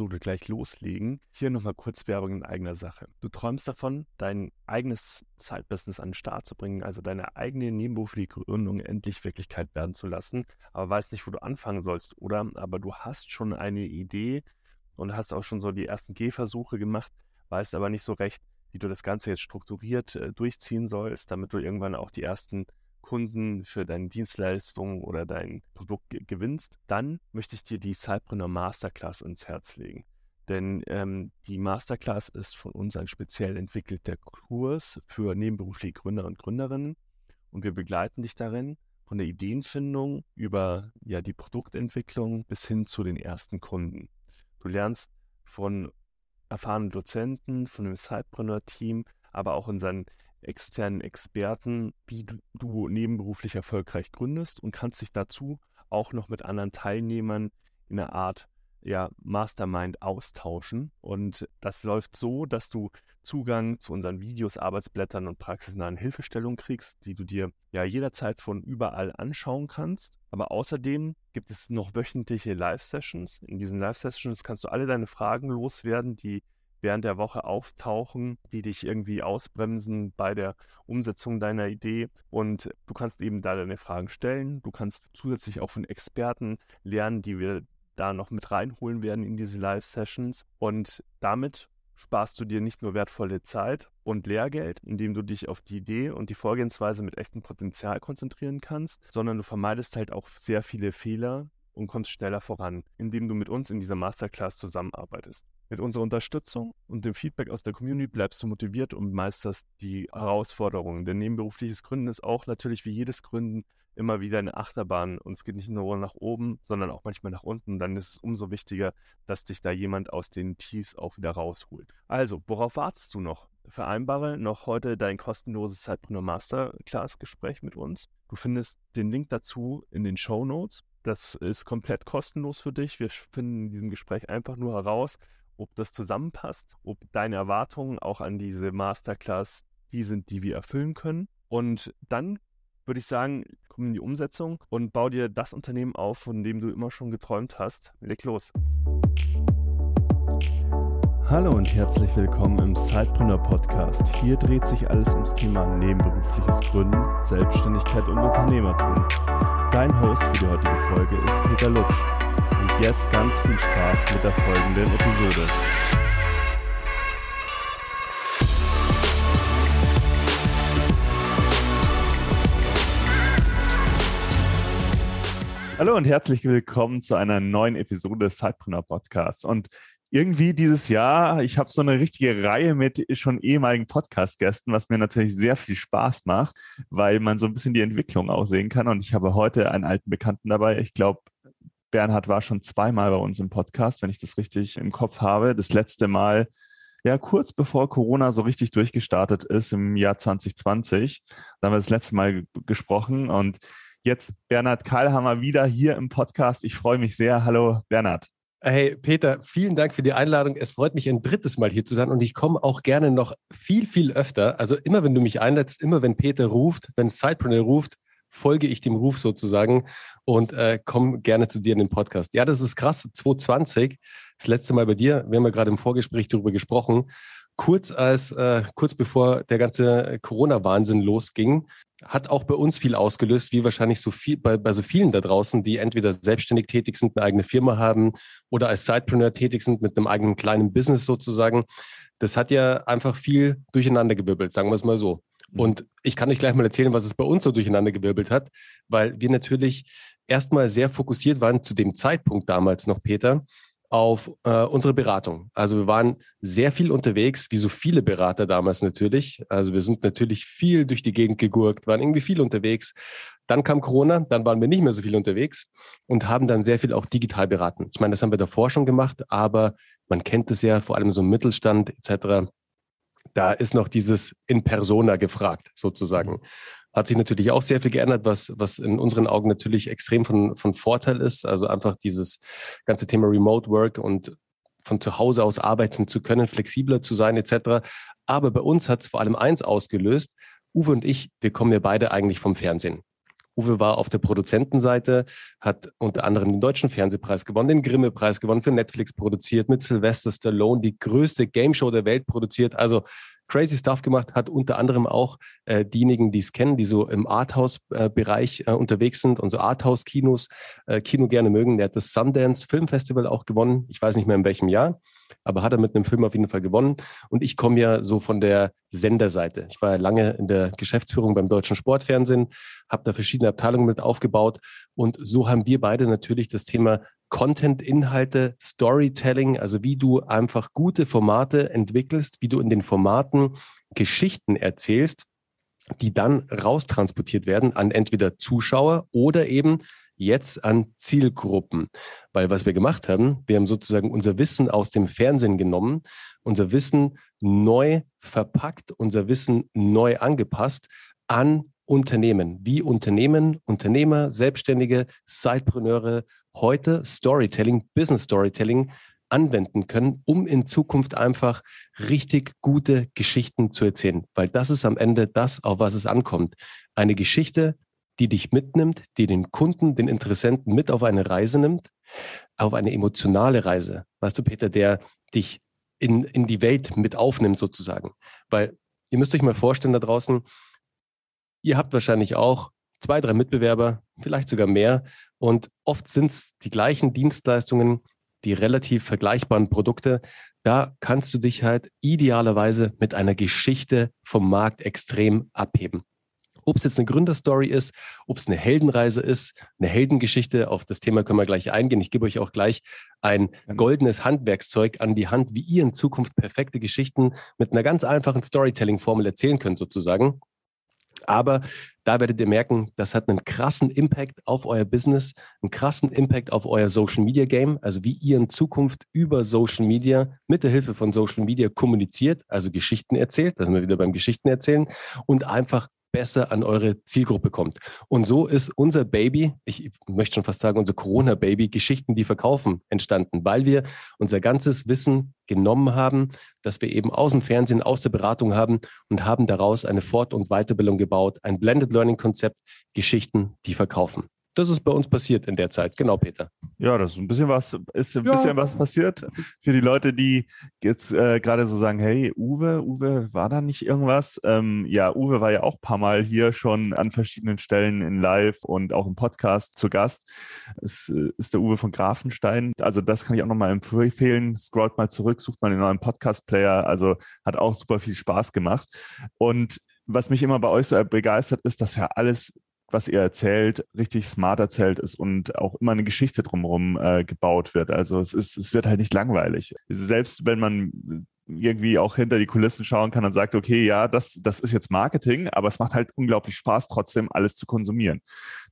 Episode gleich loslegen, hier nochmal kurz Werbung in eigener Sache. Du träumst davon, dein eigenes Zeitbusiness an den Start zu bringen, also deine eigene nebenberufliche Gründung endlich Wirklichkeit werden zu lassen, aber weißt nicht, wo du anfangen sollst, oder? Aber du hast schon eine Idee und hast auch schon so die ersten Gehversuche gemacht, weißt aber nicht so recht, wie du das Ganze jetzt strukturiert äh, durchziehen sollst, damit du irgendwann auch die ersten Kunden für deine Dienstleistung oder dein Produkt gewinnst, dann möchte ich dir die Cypreneur Masterclass ins Herz legen. Denn ähm, die Masterclass ist von uns ein speziell entwickelter Kurs für nebenberufliche Gründer und Gründerinnen. Und wir begleiten dich darin von der Ideenfindung über ja, die Produktentwicklung bis hin zu den ersten Kunden. Du lernst von erfahrenen Dozenten, von dem Cypreneur-Team, aber auch unseren externen Experten, wie du, du nebenberuflich erfolgreich gründest und kannst dich dazu auch noch mit anderen Teilnehmern in einer Art ja, Mastermind austauschen. Und das läuft so, dass du Zugang zu unseren Videos, Arbeitsblättern und praxisnahen Hilfestellungen kriegst, die du dir ja jederzeit von überall anschauen kannst. Aber außerdem gibt es noch wöchentliche Live-Sessions. In diesen Live-Sessions kannst du alle deine Fragen loswerden, die während der Woche auftauchen, die dich irgendwie ausbremsen bei der Umsetzung deiner Idee. Und du kannst eben da deine Fragen stellen. Du kannst zusätzlich auch von Experten lernen, die wir da noch mit reinholen werden in diese Live-Sessions. Und damit sparst du dir nicht nur wertvolle Zeit und Lehrgeld, indem du dich auf die Idee und die Vorgehensweise mit echtem Potenzial konzentrieren kannst, sondern du vermeidest halt auch sehr viele Fehler und kommst schneller voran, indem du mit uns in dieser Masterclass zusammenarbeitest. Mit unserer Unterstützung und dem Feedback aus der Community bleibst du motiviert und meisterst die Herausforderungen. Denn nebenberufliches Gründen ist auch natürlich wie jedes Gründen immer wieder eine Achterbahn und es geht nicht nur nach oben, sondern auch manchmal nach unten. Dann ist es umso wichtiger, dass dich da jemand aus den Tiefs auch wieder rausholt. Also, worauf wartest du noch? Vereinbare noch heute dein kostenloses Zeitpreneur Masterclass Gespräch mit uns. Du findest den Link dazu in den Show Notes. Das ist komplett kostenlos für dich. Wir finden in diesem Gespräch einfach nur heraus, ob das zusammenpasst, ob deine Erwartungen auch an diese Masterclass die sind, die wir erfüllen können. Und dann würde ich sagen, komm in die Umsetzung und bau dir das Unternehmen auf, von dem du immer schon geträumt hast. Leg los. Hallo und herzlich willkommen im Sidepreneur Podcast. Hier dreht sich alles ums Thema nebenberufliches Gründen, Selbstständigkeit und Unternehmertum. Dein Host für die heutige Folge ist Peter Lutsch. Und jetzt ganz viel Spaß mit der folgenden Episode. Hallo und herzlich willkommen zu einer neuen Episode des Sidepreneur Podcasts. Und irgendwie dieses Jahr, ich habe so eine richtige Reihe mit schon ehemaligen Podcast-Gästen, was mir natürlich sehr viel Spaß macht, weil man so ein bisschen die Entwicklung auch sehen kann. Und ich habe heute einen alten Bekannten dabei. Ich glaube, Bernhard war schon zweimal bei uns im Podcast, wenn ich das richtig im Kopf habe. Das letzte Mal, ja, kurz bevor Corona so richtig durchgestartet ist im Jahr 2020. Da haben wir das letzte Mal gesprochen und jetzt Bernhard Karlhammer wieder hier im Podcast. Ich freue mich sehr. Hallo Bernhard. Hey Peter, vielen Dank für die Einladung. Es freut mich ein drittes Mal hier zu sein und ich komme auch gerne noch viel, viel öfter. Also immer, wenn du mich einlädst, immer wenn Peter ruft, wenn Sidepreneur ruft, folge ich dem Ruf sozusagen und äh, komme gerne zu dir in den Podcast. Ja, das ist krass. 2020, das letzte Mal bei dir, wir haben ja gerade im Vorgespräch darüber gesprochen. Kurz als, äh, kurz bevor der ganze Corona-Wahnsinn losging, hat auch bei uns viel ausgelöst, wie wahrscheinlich so viel bei, bei so vielen da draußen, die entweder selbstständig tätig sind, eine eigene Firma haben oder als Sidepreneur tätig sind mit einem eigenen kleinen Business sozusagen. Das hat ja einfach viel durcheinander gewirbelt, sagen wir es mal so. Mhm. Und ich kann euch gleich mal erzählen, was es bei uns so durcheinander gewirbelt hat, weil wir natürlich erstmal sehr fokussiert waren zu dem Zeitpunkt damals noch, Peter, auf äh, unsere Beratung. Also wir waren sehr viel unterwegs, wie so viele Berater damals natürlich. Also wir sind natürlich viel durch die Gegend gegurkt, waren irgendwie viel unterwegs. Dann kam Corona, dann waren wir nicht mehr so viel unterwegs und haben dann sehr viel auch digital beraten. Ich meine, das haben wir davor schon gemacht, aber man kennt es ja vor allem so im Mittelstand etc da ist noch dieses in persona gefragt, sozusagen. Hat sich natürlich auch sehr viel geändert, was, was in unseren Augen natürlich extrem von, von Vorteil ist. Also einfach dieses ganze Thema Remote Work und von zu Hause aus arbeiten zu können, flexibler zu sein, etc. Aber bei uns hat es vor allem eins ausgelöst. Uwe und ich, wir kommen ja beide eigentlich vom Fernsehen. Uwe war auf der Produzentenseite, hat unter anderem den Deutschen Fernsehpreis gewonnen, den Grimme-Preis gewonnen, für Netflix produziert, mit Sylvester Stallone die größte Game Show der Welt produziert. Also crazy Stuff gemacht, hat unter anderem auch äh, diejenigen, die es kennen, die so im Arthouse-Bereich äh, unterwegs sind und so Arthouse-Kinos, äh, Kino gerne mögen. Der hat das Sundance Film Festival auch gewonnen. Ich weiß nicht mehr in welchem Jahr, aber hat er mit einem Film auf jeden Fall gewonnen. Und ich komme ja so von der Senderseite. Ich war ja lange in der Geschäftsführung beim Deutschen Sportfernsehen, habe da verschiedene Abteilungen mit aufgebaut. Und so haben wir beide natürlich das Thema Content-Inhalte, Storytelling, also wie du einfach gute Formate entwickelst, wie du in den Formaten Geschichten erzählst, die dann raustransportiert werden an entweder Zuschauer oder eben jetzt an Zielgruppen. Weil was wir gemacht haben, wir haben sozusagen unser Wissen aus dem Fernsehen genommen, unser Wissen neu verpackt, unser Wissen neu angepasst an Unternehmen, wie Unternehmen, Unternehmer, Selbstständige, Sidepreneure heute Storytelling, Business Storytelling anwenden können, um in Zukunft einfach richtig gute Geschichten zu erzählen. Weil das ist am Ende das, auf was es ankommt. Eine Geschichte, die dich mitnimmt, die den Kunden, den Interessenten mit auf eine Reise nimmt, auf eine emotionale Reise. Weißt du, Peter, der dich in, in die Welt mit aufnimmt sozusagen. Weil ihr müsst euch mal vorstellen da draußen, Ihr habt wahrscheinlich auch zwei, drei Mitbewerber, vielleicht sogar mehr. Und oft sind es die gleichen Dienstleistungen, die relativ vergleichbaren Produkte. Da kannst du dich halt idealerweise mit einer Geschichte vom Markt extrem abheben. Ob es jetzt eine Gründerstory ist, ob es eine Heldenreise ist, eine Heldengeschichte, auf das Thema können wir gleich eingehen. Ich gebe euch auch gleich ein goldenes Handwerkszeug an die Hand, wie ihr in Zukunft perfekte Geschichten mit einer ganz einfachen Storytelling-Formel erzählen könnt, sozusagen. Aber da werdet ihr merken, das hat einen krassen Impact auf euer Business, einen krassen Impact auf euer Social Media Game, also wie ihr in Zukunft über Social Media mit der Hilfe von Social Media kommuniziert, also Geschichten erzählt, da sind wir wieder beim Geschichten erzählen und einfach besser an eure Zielgruppe kommt. Und so ist unser Baby, ich möchte schon fast sagen, unser Corona-Baby, Geschichten, die verkaufen, entstanden, weil wir unser ganzes Wissen genommen haben, das wir eben aus dem Fernsehen, aus der Beratung haben und haben daraus eine Fort- und Weiterbildung gebaut, ein Blended Learning-Konzept, Geschichten, die verkaufen. Das ist bei uns passiert in der Zeit. Genau, Peter. Ja, das ist ein bisschen was, ist ein ja. bisschen was passiert. Für die Leute, die jetzt äh, gerade so sagen, hey, Uwe, Uwe, war da nicht irgendwas? Ähm, ja, Uwe war ja auch ein paar Mal hier schon an verschiedenen Stellen in Live und auch im Podcast zu Gast. Es äh, ist der Uwe von Grafenstein. Also das kann ich auch nochmal empfehlen. Scrollt mal zurück, sucht mal den neuen Podcast-Player. Also hat auch super viel Spaß gemacht. Und was mich immer bei euch so begeistert, ist, dass ja alles was ihr erzählt, richtig smart erzählt ist und auch immer eine Geschichte drumherum äh, gebaut wird. Also es ist, es wird halt nicht langweilig. Selbst wenn man irgendwie auch hinter die Kulissen schauen kann und sagt, okay, ja, das, das ist jetzt Marketing, aber es macht halt unglaublich Spaß, trotzdem alles zu konsumieren.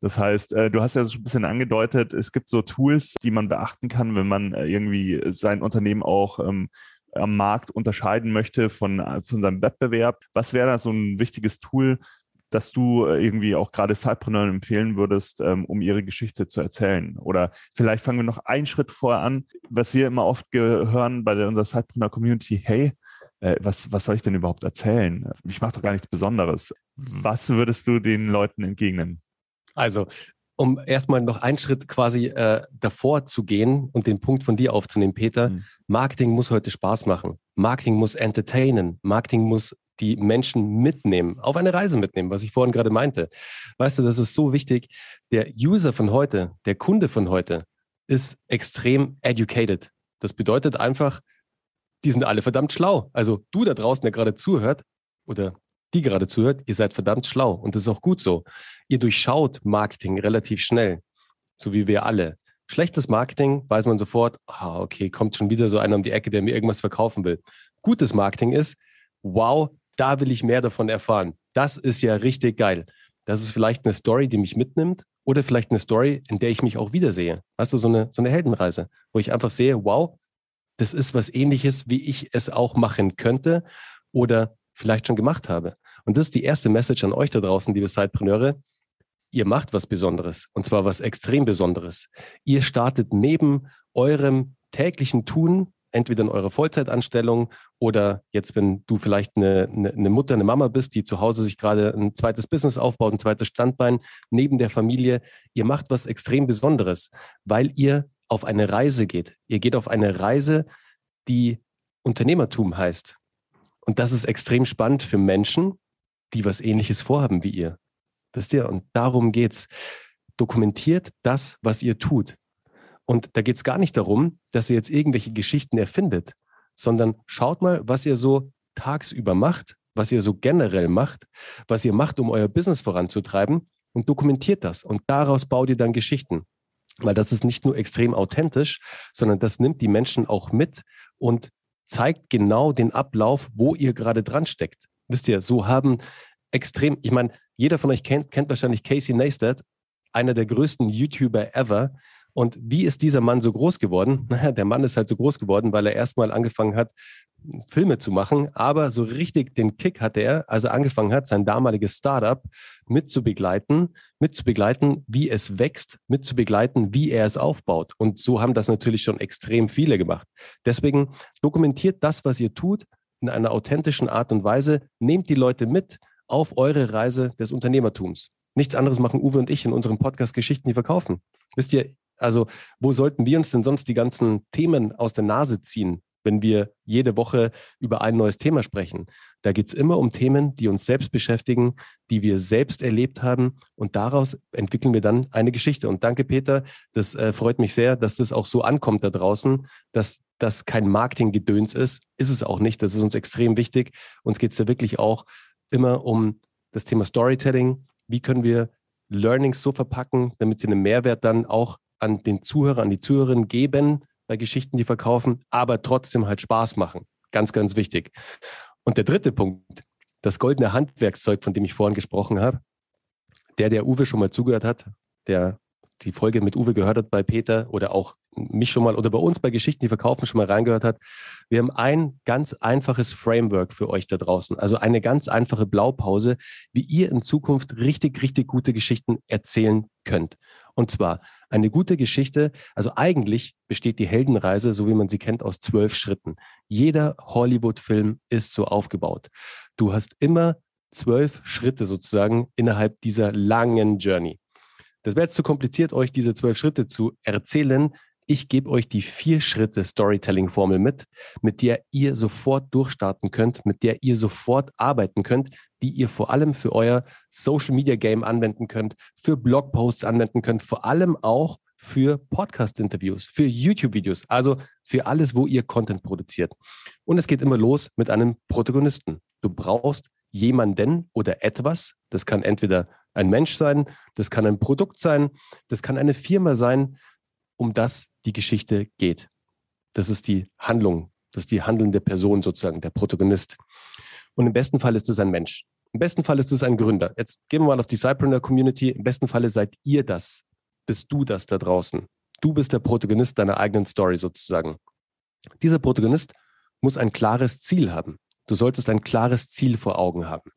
Das heißt, äh, du hast ja so ein bisschen angedeutet, es gibt so Tools, die man beachten kann, wenn man äh, irgendwie sein Unternehmen auch ähm, am Markt unterscheiden möchte von, äh, von seinem Wettbewerb. Was wäre da so ein wichtiges Tool, dass du äh, irgendwie auch gerade Sidepreneuren empfehlen würdest, ähm, um ihre Geschichte zu erzählen? Oder vielleicht fangen wir noch einen Schritt vorher an, was wir immer oft hören bei der, unserer Sidepreneur-Community, hey, äh, was, was soll ich denn überhaupt erzählen? Ich mache doch gar nichts Besonderes. Was würdest du den Leuten entgegnen? Also, um erstmal noch einen Schritt quasi äh, davor zu gehen und den Punkt von dir aufzunehmen, Peter, mhm. Marketing muss heute Spaß machen. Marketing muss entertainen. Marketing muss die Menschen mitnehmen, auf eine Reise mitnehmen, was ich vorhin gerade meinte. Weißt du, das ist so wichtig. Der User von heute, der Kunde von heute ist extrem educated. Das bedeutet einfach, die sind alle verdammt schlau. Also du da draußen, der gerade zuhört oder die gerade zuhört, ihr seid verdammt schlau und das ist auch gut so. Ihr durchschaut Marketing relativ schnell, so wie wir alle. Schlechtes Marketing weiß man sofort, ah, okay, kommt schon wieder so einer um die Ecke, der mir irgendwas verkaufen will. Gutes Marketing ist, wow, da will ich mehr davon erfahren. Das ist ja richtig geil. Das ist vielleicht eine Story, die mich mitnimmt oder vielleicht eine Story, in der ich mich auch wiedersehe. Weißt du, so eine, so eine Heldenreise, wo ich einfach sehe, wow, das ist was ähnliches, wie ich es auch machen könnte oder vielleicht schon gemacht habe. Und das ist die erste Message an euch da draußen, liebe Sidepreneure. Ihr macht was Besonderes und zwar was extrem Besonderes. Ihr startet neben eurem täglichen Tun entweder in eurer Vollzeitanstellung oder jetzt, wenn du vielleicht eine, eine, eine, Mutter, eine Mama bist, die zu Hause sich gerade ein zweites Business aufbaut, ein zweites Standbein neben der Familie. Ihr macht was extrem Besonderes, weil ihr auf eine Reise geht. Ihr geht auf eine Reise, die Unternehmertum heißt. Und das ist extrem spannend für Menschen, die was ähnliches vorhaben wie ihr. Wisst ihr? Und darum geht's. Dokumentiert das, was ihr tut. Und da geht es gar nicht darum, dass ihr jetzt irgendwelche Geschichten erfindet, sondern schaut mal, was ihr so tagsüber macht, was ihr so generell macht, was ihr macht, um euer Business voranzutreiben und dokumentiert das. Und daraus baut ihr dann Geschichten. Weil das ist nicht nur extrem authentisch, sondern das nimmt die Menschen auch mit und zeigt genau den Ablauf, wo ihr gerade dran steckt. Wisst ihr, so haben extrem, ich meine, jeder von euch kennt, kennt wahrscheinlich Casey Neistat, einer der größten YouTuber ever. Und wie ist dieser Mann so groß geworden? Naja, der Mann ist halt so groß geworden, weil er erstmal angefangen hat, Filme zu machen, aber so richtig den Kick hatte er, als er angefangen hat, sein damaliges Startup mitzubegleiten, mitzubegleiten, wie es wächst, mitzubegleiten, wie er es aufbaut. Und so haben das natürlich schon extrem viele gemacht. Deswegen dokumentiert das, was ihr tut, in einer authentischen Art und Weise, nehmt die Leute mit auf eure Reise des Unternehmertums. Nichts anderes machen Uwe und ich in unserem Podcast Geschichten, die verkaufen. Wisst ihr, also, wo sollten wir uns denn sonst die ganzen Themen aus der Nase ziehen, wenn wir jede Woche über ein neues Thema sprechen? Da geht es immer um Themen, die uns selbst beschäftigen, die wir selbst erlebt haben und daraus entwickeln wir dann eine Geschichte. Und danke, Peter, das äh, freut mich sehr, dass das auch so ankommt da draußen, dass das kein Marketinggedöns ist. Ist es auch nicht. Das ist uns extrem wichtig. Uns geht es da wirklich auch immer um das Thema Storytelling. Wie können wir Learnings so verpacken, damit sie einen Mehrwert dann auch an den Zuhörer, an die Zuhörerinnen geben bei Geschichten, die verkaufen, aber trotzdem halt Spaß machen. Ganz, ganz wichtig. Und der dritte Punkt, das goldene Handwerkszeug, von dem ich vorhin gesprochen habe, der, der Uwe schon mal zugehört hat, der die Folge mit Uwe gehört hat bei Peter oder auch mich schon mal oder bei uns bei Geschichten, die verkaufen, schon mal reingehört hat. Wir haben ein ganz einfaches Framework für euch da draußen. Also eine ganz einfache Blaupause, wie ihr in Zukunft richtig, richtig gute Geschichten erzählen könnt. Und zwar eine gute Geschichte, also eigentlich besteht die Heldenreise, so wie man sie kennt, aus zwölf Schritten. Jeder Hollywood-Film ist so aufgebaut. Du hast immer zwölf Schritte sozusagen innerhalb dieser langen Journey. Das wäre jetzt zu kompliziert, euch diese zwölf Schritte zu erzählen. Ich gebe euch die vier Schritte Storytelling-Formel mit, mit der ihr sofort durchstarten könnt, mit der ihr sofort arbeiten könnt, die ihr vor allem für euer Social Media Game anwenden könnt, für Blogposts anwenden könnt, vor allem auch für Podcast-Interviews, für YouTube-Videos, also für alles, wo ihr Content produziert. Und es geht immer los mit einem Protagonisten. Du brauchst jemanden oder etwas. Das kann entweder ein Mensch sein, das kann ein Produkt sein, das kann eine Firma sein, um das die Geschichte geht. Das ist die Handlung, das ist die handelnde Person sozusagen, der Protagonist. Und im besten Fall ist es ein Mensch. Im besten Fall ist es ein Gründer. Jetzt gehen wir mal auf die Cypreneur Community. Im besten Falle seid ihr das. Bist du das da draußen. Du bist der Protagonist deiner eigenen Story sozusagen. Dieser Protagonist muss ein klares Ziel haben. Du solltest ein klares Ziel vor Augen haben.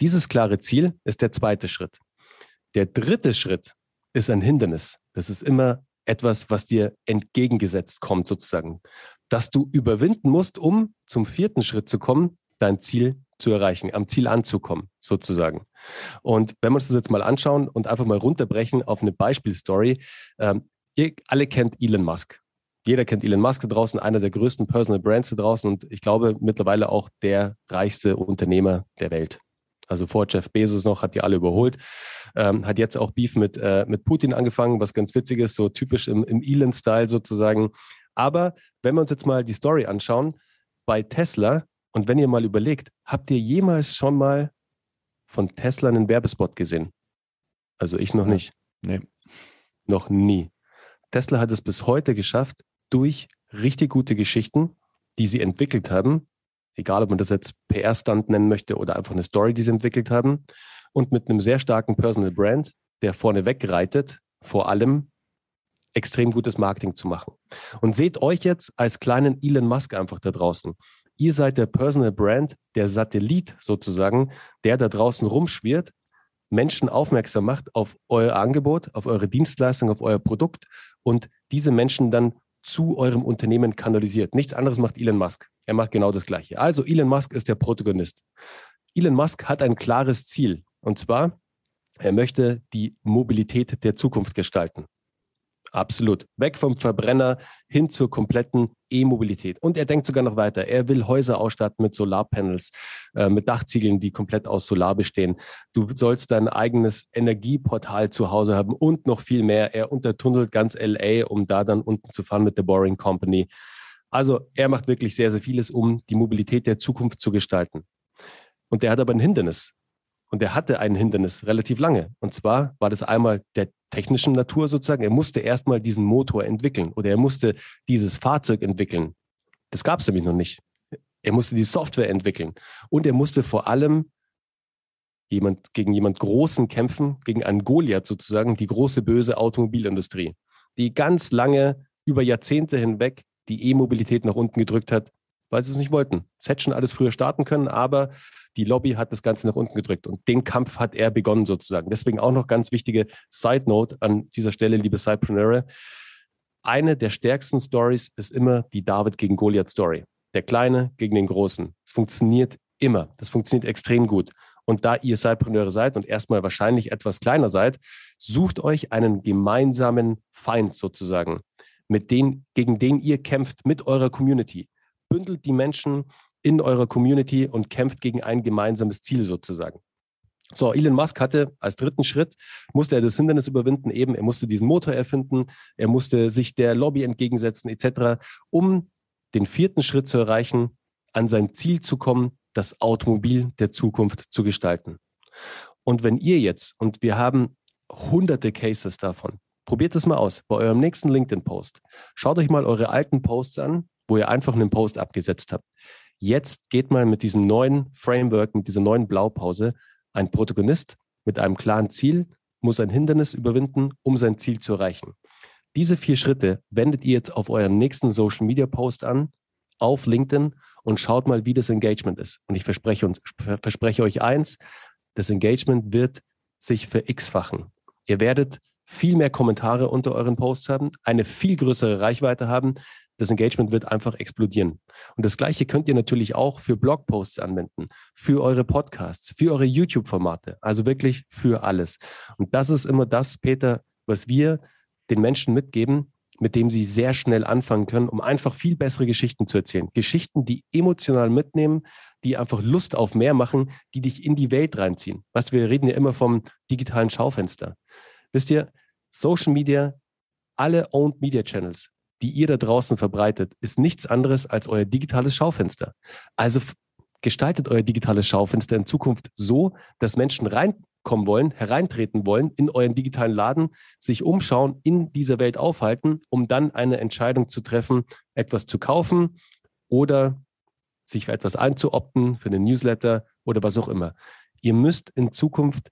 Dieses klare Ziel ist der zweite Schritt. Der dritte Schritt ist ein Hindernis. Das ist immer etwas, was dir entgegengesetzt kommt, sozusagen, dass du überwinden musst, um zum vierten Schritt zu kommen, dein Ziel zu erreichen, am Ziel anzukommen, sozusagen. Und wenn wir uns das jetzt mal anschauen und einfach mal runterbrechen auf eine Beispielstory, ähm, ihr alle kennt Elon Musk. Jeder kennt Elon Musk da draußen, einer der größten Personal Brands da draußen und ich glaube mittlerweile auch der reichste Unternehmer der Welt. Also vor Jeff Bezos noch, hat die alle überholt. Ähm, hat jetzt auch Beef mit, äh, mit Putin angefangen, was ganz witzig ist, so typisch im, im Elon-Style sozusagen. Aber wenn wir uns jetzt mal die Story anschauen, bei Tesla, und wenn ihr mal überlegt, habt ihr jemals schon mal von Tesla einen Werbespot gesehen? Also ich noch nicht. Nee. Noch nie. Tesla hat es bis heute geschafft, durch richtig gute Geschichten, die sie entwickelt haben, egal ob man das jetzt PR-Stunt nennen möchte oder einfach eine Story, die sie entwickelt haben, und mit einem sehr starken Personal Brand, der vorne wegreitet, vor allem extrem gutes Marketing zu machen. Und seht euch jetzt als kleinen Elon Musk einfach da draußen. Ihr seid der Personal Brand, der Satellit sozusagen, der da draußen rumschwirrt, Menschen aufmerksam macht auf euer Angebot, auf eure Dienstleistung, auf euer Produkt und diese Menschen dann zu eurem Unternehmen kanalisiert. Nichts anderes macht Elon Musk. Er macht genau das Gleiche. Also Elon Musk ist der Protagonist. Elon Musk hat ein klares Ziel. Und zwar, er möchte die Mobilität der Zukunft gestalten. Absolut. Weg vom Verbrenner hin zur kompletten E-Mobilität. Und er denkt sogar noch weiter. Er will Häuser ausstatten mit Solarpanels, äh, mit Dachziegeln, die komplett aus Solar bestehen. Du sollst dein eigenes Energieportal zu Hause haben und noch viel mehr. Er untertunnelt ganz LA, um da dann unten zu fahren mit der Boring Company. Also er macht wirklich sehr, sehr vieles, um die Mobilität der Zukunft zu gestalten. Und der hat aber ein Hindernis. Und er hatte ein Hindernis relativ lange. Und zwar war das einmal der technischen Natur sozusagen. Er musste erstmal diesen Motor entwickeln oder er musste dieses Fahrzeug entwickeln. Das gab es nämlich noch nicht. Er musste die Software entwickeln und er musste vor allem jemand, gegen jemand Großen kämpfen, gegen einen Goliath sozusagen, die große böse Automobilindustrie, die ganz lange über Jahrzehnte hinweg die E-Mobilität nach unten gedrückt hat, weil sie es nicht wollten. Es hätte schon alles früher starten können, aber die Lobby hat das Ganze nach unten gedrückt und den Kampf hat er begonnen sozusagen. Deswegen auch noch ganz wichtige Side Note an dieser Stelle, liebe Cypreneur. Eine der stärksten Stories ist immer die David gegen Goliath Story. Der Kleine gegen den Großen. Es funktioniert immer. Das funktioniert extrem gut. Und da ihr Cypreneure seid und erstmal wahrscheinlich etwas kleiner seid, sucht euch einen gemeinsamen Feind sozusagen, mit den, gegen den ihr kämpft mit eurer Community bündelt die Menschen in eurer Community und kämpft gegen ein gemeinsames Ziel sozusagen. So, Elon Musk hatte als dritten Schritt, musste er das Hindernis überwinden, eben, er musste diesen Motor erfinden, er musste sich der Lobby entgegensetzen, etc., um den vierten Schritt zu erreichen, an sein Ziel zu kommen, das Automobil der Zukunft zu gestalten. Und wenn ihr jetzt, und wir haben hunderte Cases davon, probiert das mal aus bei eurem nächsten LinkedIn-Post. Schaut euch mal eure alten Posts an wo ihr einfach einen Post abgesetzt habt. Jetzt geht mal mit diesem neuen Framework, mit dieser neuen Blaupause, ein Protagonist mit einem klaren Ziel muss ein Hindernis überwinden, um sein Ziel zu erreichen. Diese vier Schritte wendet ihr jetzt auf euren nächsten Social Media Post an, auf LinkedIn und schaut mal, wie das Engagement ist. Und ich verspreche, uns, verspreche euch eins, das Engagement wird sich ver-x-fachen. Ihr werdet viel mehr Kommentare unter euren Posts haben, eine viel größere Reichweite haben, das Engagement wird einfach explodieren. Und das Gleiche könnt ihr natürlich auch für Blogposts anwenden, für eure Podcasts, für eure YouTube-Formate, also wirklich für alles. Und das ist immer das, Peter, was wir den Menschen mitgeben, mit dem sie sehr schnell anfangen können, um einfach viel bessere Geschichten zu erzählen. Geschichten, die emotional mitnehmen, die einfach Lust auf mehr machen, die dich in die Welt reinziehen. Was wir reden ja immer vom digitalen Schaufenster. Wisst ihr, Social Media, alle Owned Media Channels die ihr da draußen verbreitet, ist nichts anderes als euer digitales Schaufenster. Also gestaltet euer digitales Schaufenster in Zukunft so, dass Menschen reinkommen wollen, hereintreten wollen in euren digitalen Laden, sich umschauen, in dieser Welt aufhalten, um dann eine Entscheidung zu treffen, etwas zu kaufen oder sich für etwas einzuopten, für einen Newsletter oder was auch immer. Ihr müsst in Zukunft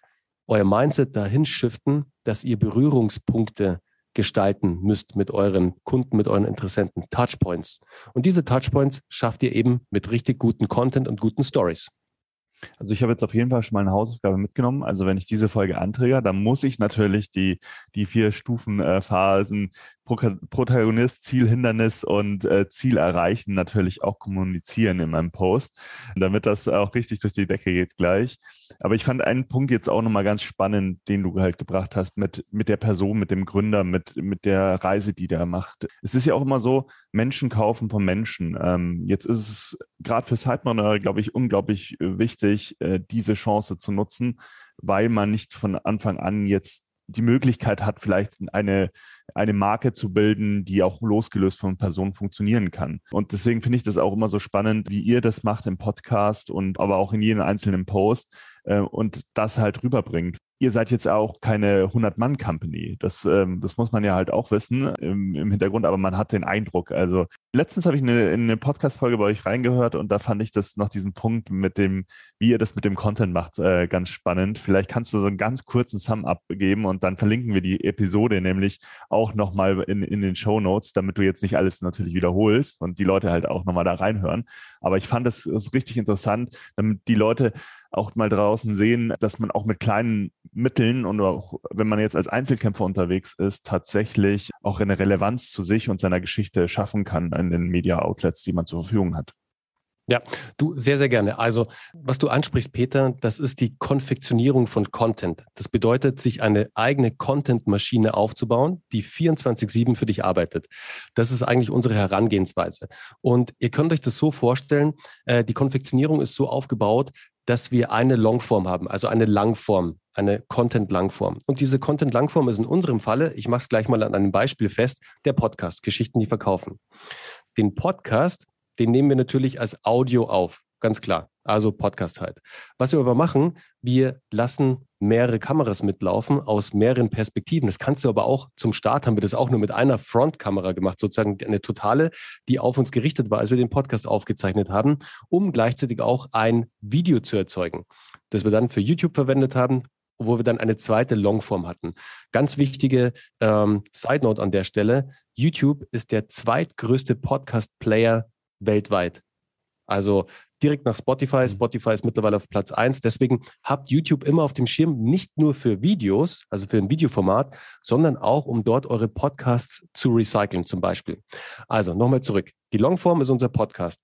euer Mindset dahin shiften, dass ihr Berührungspunkte gestalten müsst mit euren Kunden, mit euren Interessenten. Touchpoints. Und diese Touchpoints schafft ihr eben mit richtig guten Content und guten Stories. Also ich habe jetzt auf jeden Fall schon mal eine Hausaufgabe mitgenommen. Also wenn ich diese Folge anträge, dann muss ich natürlich die, die vier Stufenphasen äh, Pro Protagonist, Ziel, Hindernis und äh, Ziel erreichen natürlich auch kommunizieren in meinem Post, damit das auch richtig durch die Decke geht gleich. Aber ich fand einen Punkt jetzt auch nochmal ganz spannend, den du halt gebracht hast mit, mit der Person, mit dem Gründer, mit, mit der Reise, die der macht. Es ist ja auch immer so, Menschen kaufen von Menschen. Ähm, jetzt ist es gerade für Sidemann, glaube ich, unglaublich äh, wichtig, äh, diese Chance zu nutzen, weil man nicht von Anfang an jetzt die Möglichkeit hat, vielleicht eine, eine Marke zu bilden, die auch losgelöst von Personen funktionieren kann. Und deswegen finde ich das auch immer so spannend, wie ihr das macht im Podcast und aber auch in jedem einzelnen Post äh, und das halt rüberbringt ihr seid jetzt auch keine 100-Mann-Company. Das, ähm, das muss man ja halt auch wissen im, im Hintergrund, aber man hat den Eindruck. Also letztens habe ich eine, in eine Podcast-Folge bei euch reingehört und da fand ich das noch diesen Punkt mit dem, wie ihr das mit dem Content macht, äh, ganz spannend. Vielleicht kannst du so einen ganz kurzen Sum-Up geben und dann verlinken wir die Episode nämlich auch nochmal in, in den Show Notes, damit du jetzt nicht alles natürlich wiederholst und die Leute halt auch nochmal da reinhören. Aber ich fand das, das richtig interessant, damit die Leute auch mal draußen sehen, dass man auch mit kleinen Mitteln und auch wenn man jetzt als Einzelkämpfer unterwegs ist, tatsächlich auch eine Relevanz zu sich und seiner Geschichte schaffen kann in den Media-Outlets, die man zur Verfügung hat. Ja, du sehr, sehr gerne. Also, was du ansprichst, Peter, das ist die Konfektionierung von Content. Das bedeutet, sich eine eigene Content-Maschine aufzubauen, die 24-7 für dich arbeitet. Das ist eigentlich unsere Herangehensweise. Und ihr könnt euch das so vorstellen, äh, die Konfektionierung ist so aufgebaut, dass wir eine Longform haben, also eine Langform, eine Content-Langform. Und diese Content-Langform ist in unserem Falle, ich mache es gleich mal an einem Beispiel fest, der Podcast, Geschichten, die verkaufen. Den Podcast den nehmen wir natürlich als Audio auf, ganz klar. Also Podcast halt. Was wir aber machen, wir lassen mehrere Kameras mitlaufen aus mehreren Perspektiven. Das kannst du aber auch zum Start haben wir das auch nur mit einer Frontkamera gemacht, sozusagen eine totale, die auf uns gerichtet war, als wir den Podcast aufgezeichnet haben, um gleichzeitig auch ein Video zu erzeugen, das wir dann für YouTube verwendet haben wo wir dann eine zweite Longform hatten. Ganz wichtige ähm, Side Note an der Stelle: YouTube ist der zweitgrößte Podcast-Player weltweit. Also direkt nach Spotify. Mhm. Spotify ist mittlerweile auf Platz 1. Deswegen habt YouTube immer auf dem Schirm, nicht nur für Videos, also für ein Videoformat, sondern auch, um dort eure Podcasts zu recyceln zum Beispiel. Also nochmal zurück. Die Longform ist unser Podcast.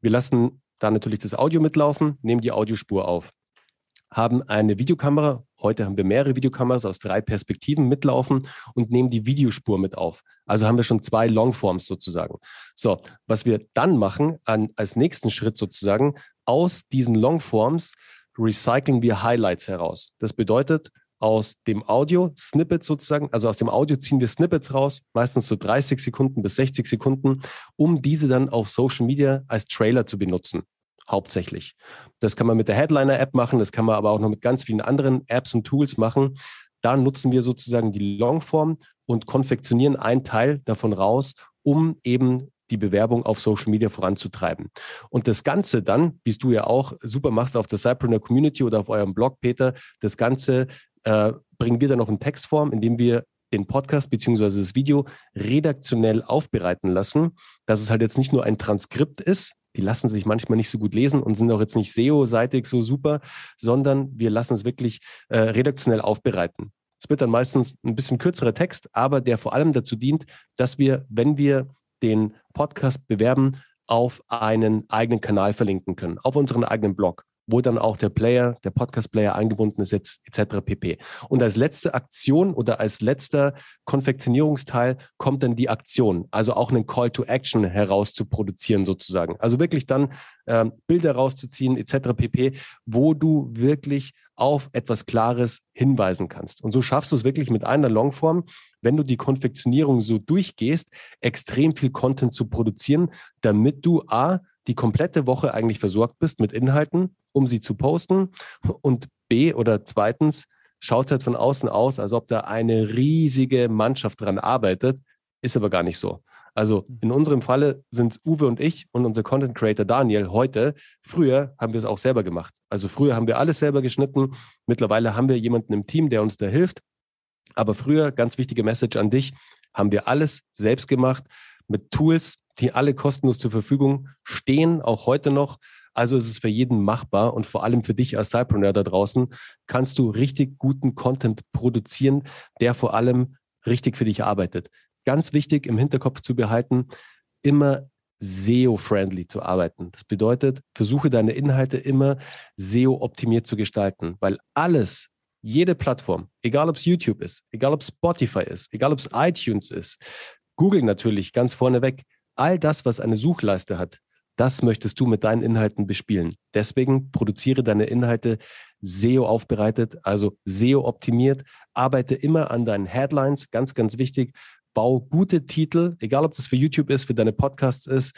Wir lassen da natürlich das Audio mitlaufen, nehmen die Audiospur auf, haben eine Videokamera Heute haben wir mehrere Videokameras aus drei Perspektiven mitlaufen und nehmen die Videospur mit auf. Also haben wir schon zwei Longforms sozusagen. So, was wir dann machen an, als nächsten Schritt sozusagen, aus diesen Longforms recyceln wir Highlights heraus. Das bedeutet, aus dem Audio Snippet sozusagen, also aus dem Audio ziehen wir Snippets raus, meistens so 30 Sekunden bis 60 Sekunden, um diese dann auf Social Media als Trailer zu benutzen hauptsächlich. Das kann man mit der Headliner-App machen, das kann man aber auch noch mit ganz vielen anderen Apps und Tools machen. Da nutzen wir sozusagen die Longform und konfektionieren einen Teil davon raus, um eben die Bewerbung auf Social Media voranzutreiben. Und das Ganze dann, wie du ja auch super machst auf der Cypreneur Community oder auf eurem Blog, Peter, das Ganze äh, bringen wir dann noch in Textform, indem wir den Podcast beziehungsweise das Video redaktionell aufbereiten lassen, dass es halt jetzt nicht nur ein Transkript ist, die lassen sich manchmal nicht so gut lesen und sind auch jetzt nicht SEO-seitig so super, sondern wir lassen es wirklich äh, redaktionell aufbereiten. Es wird dann meistens ein bisschen kürzerer Text, aber der vor allem dazu dient, dass wir, wenn wir den Podcast bewerben, auf einen eigenen Kanal verlinken können, auf unseren eigenen Blog wo dann auch der Player, der Podcast-Player eingebunden ist, etc. pp. Und als letzte Aktion oder als letzter Konfektionierungsteil kommt dann die Aktion, also auch einen Call to Action herauszuproduzieren sozusagen. Also wirklich dann äh, Bilder rauszuziehen etc. pp, wo du wirklich auf etwas Klares hinweisen kannst. Und so schaffst du es wirklich mit einer Longform, wenn du die Konfektionierung so durchgehst, extrem viel Content zu produzieren, damit du A, die komplette Woche eigentlich versorgt bist mit Inhalten, um sie zu posten. Und B oder zweitens schaut es halt von außen aus, als ob da eine riesige Mannschaft dran arbeitet, ist aber gar nicht so. Also in unserem Falle sind Uwe und ich und unser Content Creator Daniel heute. Früher haben wir es auch selber gemacht. Also früher haben wir alles selber geschnitten. Mittlerweile haben wir jemanden im Team, der uns da hilft. Aber früher, ganz wichtige Message an dich, haben wir alles selbst gemacht mit Tools, die alle kostenlos zur Verfügung stehen, auch heute noch. Also ist es für jeden machbar und vor allem für dich als Cypreneur da draußen kannst du richtig guten Content produzieren, der vor allem richtig für dich arbeitet. Ganz wichtig im Hinterkopf zu behalten, immer SEO-friendly zu arbeiten. Das bedeutet, versuche deine Inhalte immer SEO-optimiert zu gestalten, weil alles, jede Plattform, egal ob es YouTube ist, egal ob es Spotify ist, egal ob es iTunes ist, Google natürlich ganz vorneweg, all das, was eine Suchleiste hat, das möchtest du mit deinen Inhalten bespielen. Deswegen produziere deine Inhalte SEO aufbereitet, also SEO optimiert. Arbeite immer an deinen Headlines, ganz, ganz wichtig. Bau gute Titel, egal ob das für YouTube ist, für deine Podcasts ist.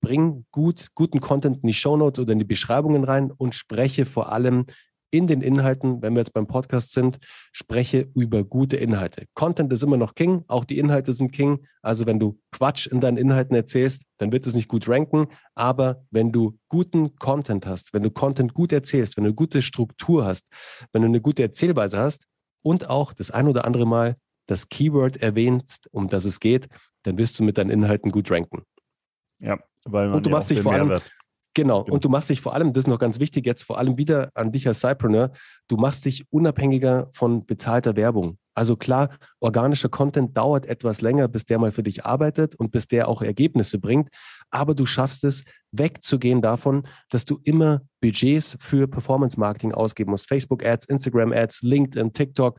Bring gut, guten Content in die Show Notes oder in die Beschreibungen rein und spreche vor allem in den Inhalten, wenn wir jetzt beim Podcast sind, spreche über gute Inhalte. Content ist immer noch King, auch die Inhalte sind King. Also wenn du Quatsch in deinen Inhalten erzählst, dann wird es nicht gut ranken. Aber wenn du guten Content hast, wenn du Content gut erzählst, wenn du eine gute Struktur hast, wenn du eine gute Erzählweise hast und auch das ein oder andere Mal das Keyword erwähnst, um das es geht, dann wirst du mit deinen Inhalten gut ranken. Ja, weil man und du ja machst dich vor allem, Genau. Genau. Und du machst dich vor allem, das ist noch ganz wichtig, jetzt vor allem wieder an dich als Cypreneur, du machst dich unabhängiger von bezahlter Werbung. Also klar, organischer Content dauert etwas länger, bis der mal für dich arbeitet und bis der auch Ergebnisse bringt. Aber du schaffst es, wegzugehen davon, dass du immer Budgets für Performance Marketing ausgeben musst. Facebook Ads, Instagram Ads, LinkedIn, TikTok,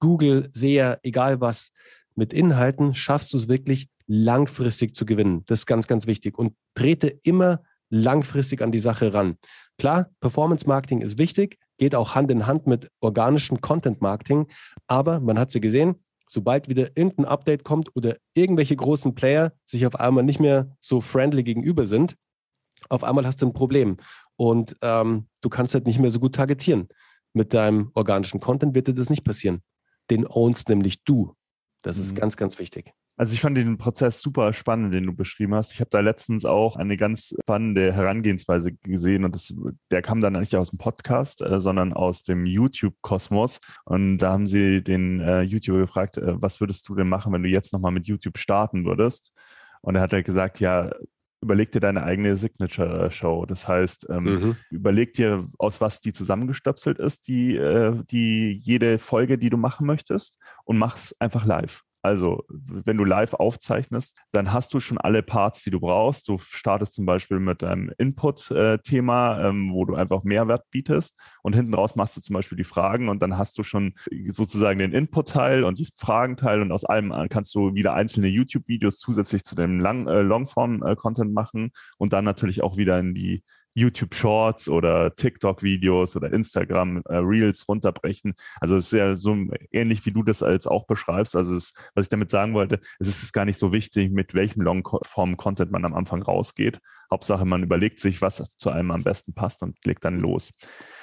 Google, SEA, egal was. Mit Inhalten schaffst du es wirklich langfristig zu gewinnen. Das ist ganz, ganz wichtig. Und trete immer langfristig an die Sache ran. Klar, Performance Marketing ist wichtig, geht auch Hand in Hand mit organischem Content Marketing, aber man hat sie gesehen, sobald wieder irgendein Update kommt oder irgendwelche großen Player sich auf einmal nicht mehr so friendly gegenüber sind, auf einmal hast du ein Problem und ähm, du kannst halt nicht mehr so gut targetieren. Mit deinem organischen Content wird dir das nicht passieren. Den ownst nämlich du. Das ist mhm. ganz, ganz wichtig. Also ich fand den Prozess super spannend, den du beschrieben hast. Ich habe da letztens auch eine ganz spannende Herangehensweise gesehen und das, der kam dann nicht aus dem Podcast, äh, sondern aus dem YouTube-Kosmos. Und da haben sie den äh, YouTuber gefragt, äh, was würdest du denn machen, wenn du jetzt nochmal mit YouTube starten würdest? Und er hat halt gesagt, ja, überleg dir deine eigene Signature-Show. Das heißt, ähm, mhm. überleg dir, aus was die zusammengestöpselt ist, die, äh, die jede Folge, die du machen möchtest, und mach's einfach live. Also, wenn du live aufzeichnest, dann hast du schon alle Parts, die du brauchst. Du startest zum Beispiel mit einem Input-Thema, ähm, wo du einfach Mehrwert bietest. Und hinten raus machst du zum Beispiel die Fragen und dann hast du schon sozusagen den Input-Teil und die Fragenteil und aus allem äh, kannst du wieder einzelne YouTube-Videos zusätzlich zu dem Lang äh, Longform-Content machen und dann natürlich auch wieder in die YouTube Shorts oder TikTok Videos oder Instagram äh, Reels runterbrechen. Also es ist ja so ähnlich, wie du das als auch beschreibst. Also es, was ich damit sagen wollte, es ist gar nicht so wichtig, mit welchem Longform Content man am Anfang rausgeht. Hauptsache, man überlegt sich, was zu einem am besten passt und legt dann los.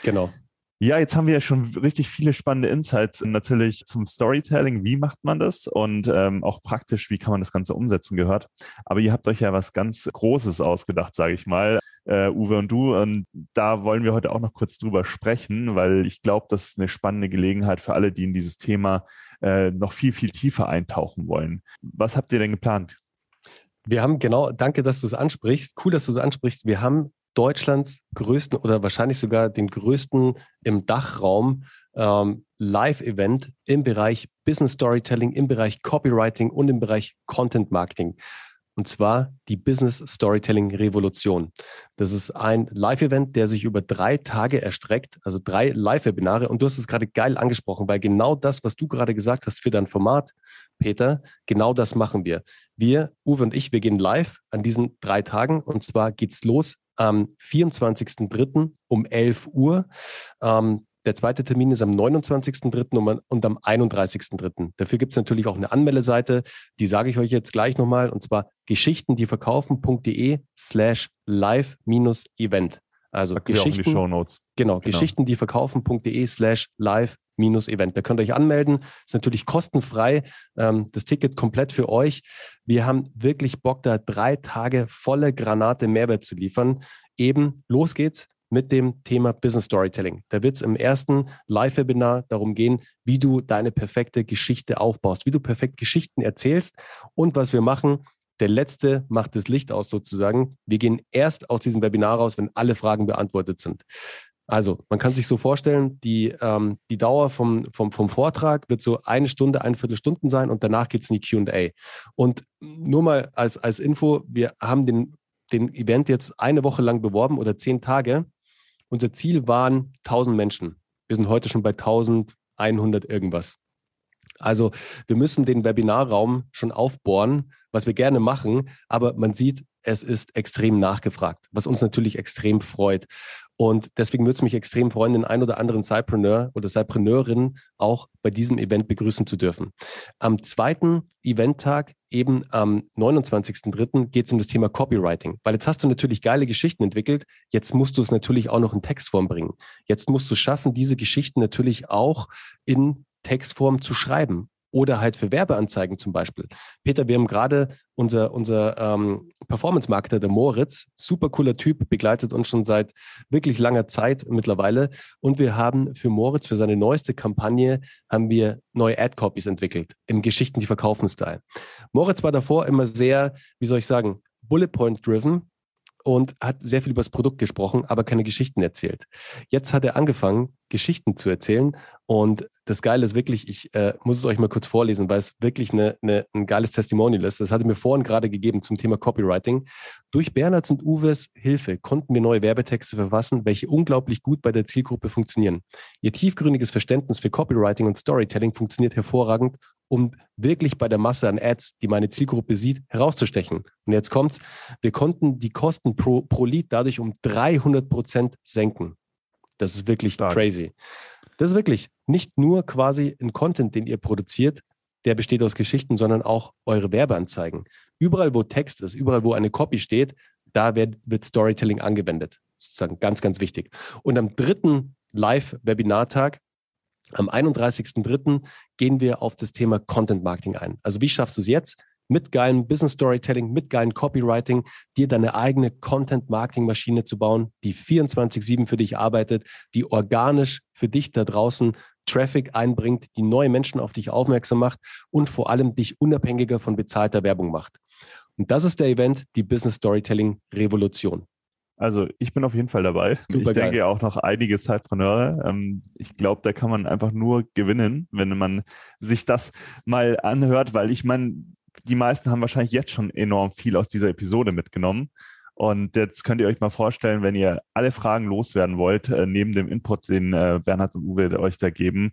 Genau. Ja, jetzt haben wir ja schon richtig viele spannende Insights natürlich zum Storytelling. Wie macht man das? Und ähm, auch praktisch, wie kann man das Ganze umsetzen gehört. Aber ihr habt euch ja was ganz Großes ausgedacht, sage ich mal, äh, Uwe und du. Und da wollen wir heute auch noch kurz drüber sprechen, weil ich glaube, das ist eine spannende Gelegenheit für alle, die in dieses Thema äh, noch viel, viel tiefer eintauchen wollen. Was habt ihr denn geplant? Wir haben genau, danke, dass du es ansprichst. Cool, dass du es ansprichst. Wir haben Deutschlands größten oder wahrscheinlich sogar den größten im Dachraum ähm, Live-Event im Bereich Business Storytelling, im Bereich Copywriting und im Bereich Content Marketing. Und zwar die Business Storytelling Revolution. Das ist ein Live-Event, der sich über drei Tage erstreckt, also drei Live-Webinare. Und du hast es gerade geil angesprochen, weil genau das, was du gerade gesagt hast für dein Format, Peter, genau das machen wir. Wir, Uwe und ich, wir gehen live an diesen drei Tagen. Und zwar geht's los am 24.03. um 11 Uhr. Ähm, der zweite Termin ist am 29.03. und am 31.03. Dafür gibt es natürlich auch eine Anmeldeseite, die sage ich euch jetzt gleich nochmal, und zwar geschichtendieverkaufen.de slash live-event. Also Geschichten, die Show Notes. Genau, genau. geschichtendieverkaufen.de slash live-event. Da könnt ihr euch anmelden. Ist natürlich kostenfrei. Ähm, das Ticket komplett für euch. Wir haben wirklich Bock, da drei Tage volle Granate Mehrwert zu liefern. Eben, los geht's mit dem Thema Business Storytelling. Da wird es im ersten Live-Webinar darum gehen, wie du deine perfekte Geschichte aufbaust, wie du perfekt Geschichten erzählst. Und was wir machen, der Letzte macht das Licht aus sozusagen. Wir gehen erst aus diesem Webinar raus, wenn alle Fragen beantwortet sind. Also, man kann sich so vorstellen, die, ähm, die Dauer vom, vom, vom Vortrag wird so eine Stunde, eine Viertelstunden sein und danach geht es in die QA. Und nur mal als, als Info, wir haben den, den Event jetzt eine Woche lang beworben oder zehn Tage. Unser Ziel waren 1000 Menschen. Wir sind heute schon bei 1100 irgendwas. Also wir müssen den Webinarraum schon aufbohren, was wir gerne machen, aber man sieht, es ist extrem nachgefragt, was uns natürlich extrem freut. Und deswegen würde es mich extrem freuen, den ein oder anderen Cypreneur oder Cypreneurin auch bei diesem Event begrüßen zu dürfen. Am zweiten Eventtag, eben am 29.03., geht es um das Thema Copywriting. Weil jetzt hast du natürlich geile Geschichten entwickelt, jetzt musst du es natürlich auch noch in Textform bringen. Jetzt musst du schaffen, diese Geschichten natürlich auch in Textform zu schreiben oder halt für Werbeanzeigen zum Beispiel. Peter, wir haben gerade unser, unser ähm, Performance-Marketer, der Moritz, super cooler Typ, begleitet uns schon seit wirklich langer Zeit mittlerweile. Und wir haben für Moritz, für seine neueste Kampagne, haben wir neue Ad-Copies entwickelt im Geschichten, die verkaufen Style. Moritz war davor immer sehr, wie soll ich sagen, Bullet Point driven und hat sehr viel über das Produkt gesprochen, aber keine Geschichten erzählt. Jetzt hat er angefangen, Geschichten zu erzählen. Und das Geile ist wirklich, ich äh, muss es euch mal kurz vorlesen, weil es wirklich eine, eine, ein geiles Testimonial ist. Das hatte mir vorhin gerade gegeben zum Thema Copywriting. Durch Bernhards und Uwes Hilfe konnten wir neue Werbetexte verfassen, welche unglaublich gut bei der Zielgruppe funktionieren. Ihr tiefgründiges Verständnis für Copywriting und Storytelling funktioniert hervorragend, um wirklich bei der Masse an Ads, die meine Zielgruppe sieht, herauszustechen. Und jetzt kommt's, wir konnten die Kosten pro, pro Lead dadurch um 300 Prozent senken. Das ist wirklich Stark. crazy. Das ist wirklich nicht nur quasi ein Content, den ihr produziert, der besteht aus Geschichten, sondern auch eure Werbeanzeigen. Überall, wo Text ist, überall, wo eine Copy steht, da wird, wird Storytelling angewendet. Sozusagen ganz, ganz wichtig. Und am dritten Live-Webinartag, am 31.03., gehen wir auf das Thema Content Marketing ein. Also wie schaffst du es jetzt, mit geilem Business Storytelling, mit geilem Copywriting, dir deine eigene Content-Marketing-Maschine zu bauen, die 24-7 für dich arbeitet, die organisch für dich da draußen Traffic einbringt, die neue Menschen auf dich aufmerksam macht und vor allem dich unabhängiger von bezahlter Werbung macht. Und das ist der Event, die Business Storytelling Revolution. Also ich bin auf jeden Fall dabei. Super ich geil. denke auch noch einige Zeitpreneure. Ähm, ich glaube, da kann man einfach nur gewinnen, wenn man sich das mal anhört, weil ich meine, die meisten haben wahrscheinlich jetzt schon enorm viel aus dieser Episode mitgenommen. Und jetzt könnt ihr euch mal vorstellen, wenn ihr alle Fragen loswerden wollt, äh, neben dem Input, den äh, Bernhard und Uwe euch da geben,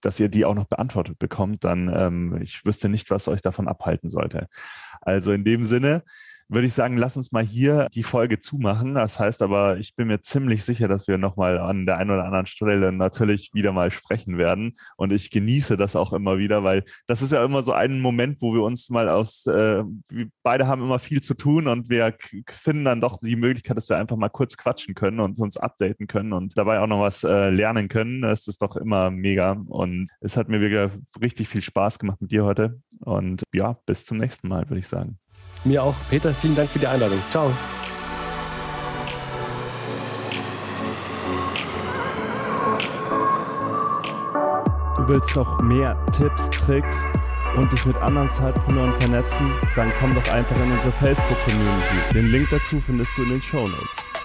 dass ihr die auch noch beantwortet bekommt, dann ähm, ich wüsste nicht, was euch davon abhalten sollte. Also in dem Sinne, würde ich sagen, lass uns mal hier die Folge zumachen. Das heißt aber, ich bin mir ziemlich sicher, dass wir nochmal an der einen oder anderen Stelle natürlich wieder mal sprechen werden. Und ich genieße das auch immer wieder, weil das ist ja immer so ein Moment, wo wir uns mal aus, äh, wir beide haben immer viel zu tun und wir finden dann doch die Möglichkeit, dass wir einfach mal kurz quatschen können und uns updaten können und dabei auch noch was äh, lernen können. Das ist doch immer mega. Und es hat mir wirklich richtig viel Spaß gemacht mit dir heute. Und ja, bis zum nächsten Mal, würde ich sagen. Mir auch. Peter, vielen Dank für die Einladung. Ciao. Du willst noch mehr Tipps, Tricks und dich mit anderen Zeitpreneuren vernetzen? Dann komm doch einfach in unsere Facebook-Community. Den Link dazu findest du in den Show Notes.